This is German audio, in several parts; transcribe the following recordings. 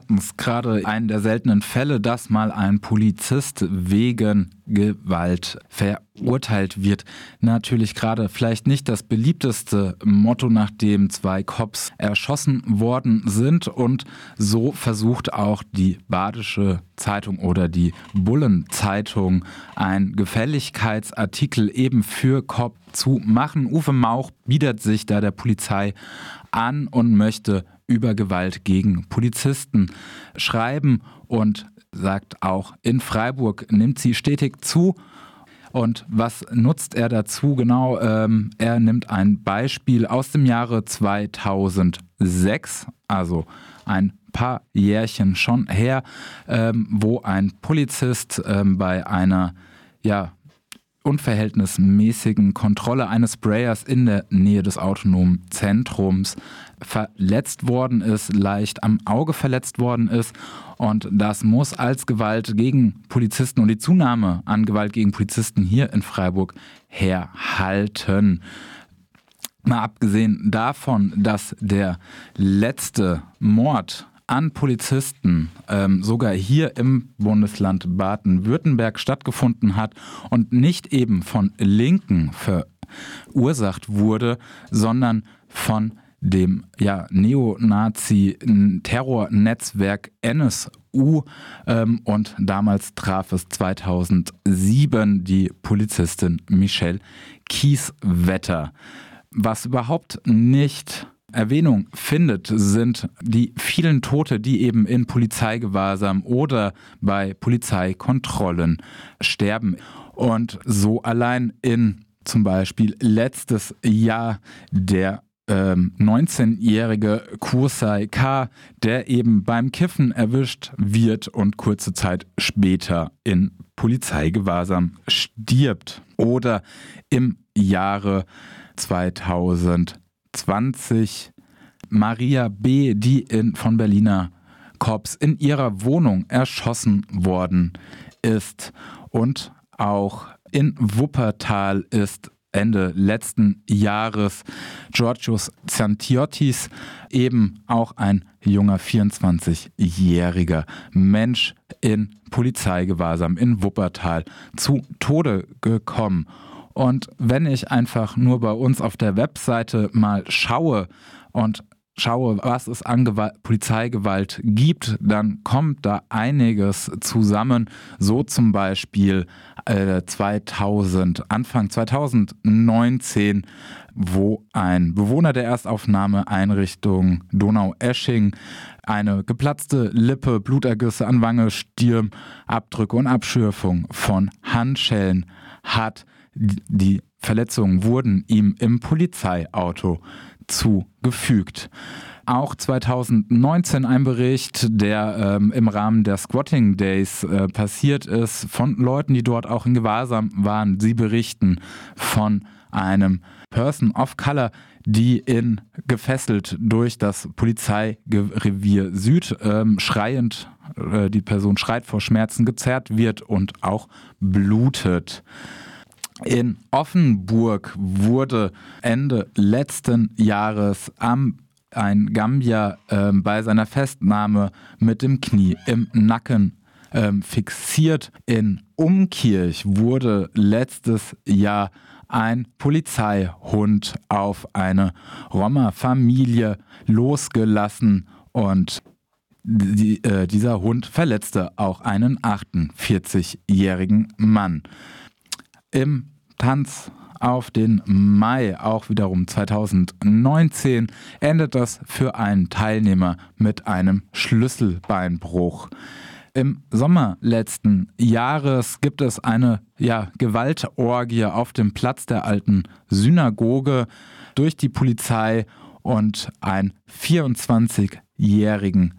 hatten es gerade einen der seltenen Fälle, dass mal ein Polizist wegen Gewalt verurteilt wird. Natürlich gerade vielleicht nicht das beliebteste Motto, nachdem zwei Cops erschossen worden sind. Und so versucht auch die Badische Zeitung oder die Bullenzeitung ein Gefälligkeitsartikel eben für Cop zu machen. Uwe Mauch bietet sich da der Polizei an und möchte über Gewalt gegen Polizisten schreiben und sagt auch, in Freiburg nimmt sie stetig zu. Und was nutzt er dazu? Genau, ähm, er nimmt ein Beispiel aus dem Jahre 2006, also ein paar Jährchen schon her, ähm, wo ein Polizist ähm, bei einer ja, unverhältnismäßigen Kontrolle eines Sprayers in der Nähe des autonomen Zentrums verletzt worden ist, leicht am Auge verletzt worden ist. Und das muss als Gewalt gegen Polizisten und die Zunahme an Gewalt gegen Polizisten hier in Freiburg herhalten. Mal abgesehen davon, dass der letzte Mord an Polizisten ähm, sogar hier im Bundesland Baden-Württemberg stattgefunden hat und nicht eben von Linken verursacht wurde, sondern von dem ja, Neonazi-Terrornetzwerk NSU ähm, und damals traf es 2007 die Polizistin Michelle Kieswetter. Was überhaupt nicht Erwähnung findet, sind die vielen Tote, die eben in Polizeigewahrsam oder bei Polizeikontrollen sterben. Und so allein in zum Beispiel letztes Jahr der 19-jährige ähm, Kursai K., der eben beim Kiffen erwischt wird und kurze Zeit später in Polizeigewahrsam stirbt. Oder im Jahre 2020 Maria B., die in, von Berliner Korps in ihrer Wohnung erschossen worden ist. Und auch in Wuppertal ist Ende letzten Jahres Georgios Xanthiotis, eben auch ein junger 24-jähriger Mensch in Polizeigewahrsam in Wuppertal zu Tode gekommen. Und wenn ich einfach nur bei uns auf der Webseite mal schaue und schaue, was es an Gewalt, Polizeigewalt gibt, dann kommt da einiges zusammen. So zum Beispiel äh, 2000, Anfang 2019, wo ein Bewohner der Erstaufnahmeeinrichtung Donau-Esching eine geplatzte Lippe, Blutergüsse an Wange, Stirn, Abdrücke und Abschürfung von Handschellen hat. Die Verletzungen wurden ihm im Polizeiauto zugefügt. Auch 2019 ein Bericht, der ähm, im Rahmen der Squatting Days äh, passiert ist, von Leuten, die dort auch in Gewahrsam waren. Sie berichten von einem Person of Color, die in gefesselt durch das Polizeirevier Süd ähm, schreiend, äh, die Person schreit vor Schmerzen, gezerrt wird und auch blutet. In Offenburg wurde Ende letzten Jahres am ein Gambier äh, bei seiner Festnahme mit dem Knie im Nacken äh, fixiert. In Umkirch wurde letztes Jahr ein Polizeihund auf eine Roma-Familie losgelassen und die, äh, dieser Hund verletzte auch einen 48-jährigen Mann. Im Tanz auf den Mai, auch wiederum 2019, endet das für einen Teilnehmer mit einem Schlüsselbeinbruch. Im Sommer letzten Jahres gibt es eine ja, Gewaltorgie auf dem Platz der alten Synagoge durch die Polizei und ein 24-jährigen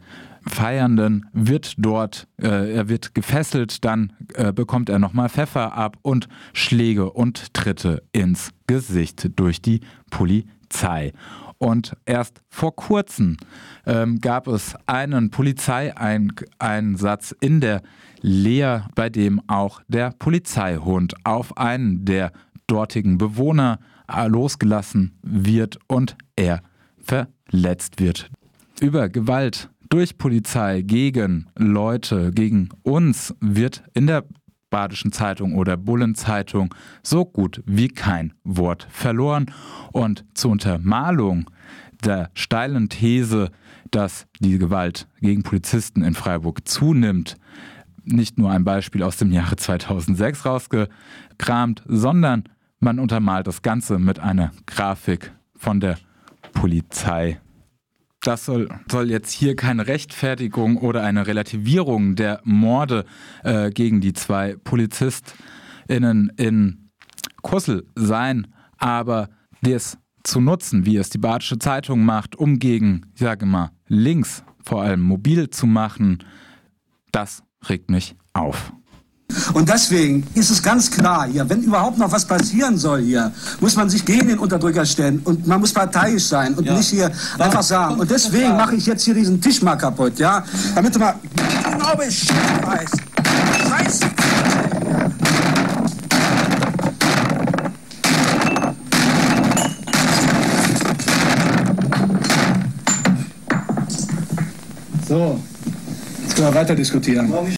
Feiernden wird dort, äh, er wird gefesselt, dann äh, bekommt er nochmal Pfeffer ab und Schläge und Tritte ins Gesicht durch die Polizei. Und erst vor kurzem ähm, gab es einen Polizeieinsatz in der Leer, bei dem auch der Polizeihund auf einen der dortigen Bewohner äh, losgelassen wird und er verletzt wird. Über Gewalt durch Polizei gegen Leute, gegen uns wird in der Badischen Zeitung oder Bullenzeitung so gut wie kein Wort verloren. Und zur Untermalung der steilen These, dass die Gewalt gegen Polizisten in Freiburg zunimmt, nicht nur ein Beispiel aus dem Jahre 2006 rausgekramt, sondern man untermalt das Ganze mit einer Grafik von der Polizei. Das soll, soll jetzt hier keine Rechtfertigung oder eine Relativierung der Morde äh, gegen die zwei PolizistInnen in Kussel sein, aber das zu nutzen, wie es die Badische Zeitung macht, um gegen, ich sage mal, links vor allem mobil zu machen, das regt mich auf. Und deswegen ist es ganz klar hier, wenn überhaupt noch was passieren soll hier, muss man sich gegen den Unterdrücker stellen und man muss parteiisch sein und ja. nicht hier War, einfach sagen. Und deswegen mache ich jetzt hier diesen Tisch mal kaputt, ja, damit du mal genau Bescheid weißt. Scheiße. So, jetzt können wir weiter diskutieren.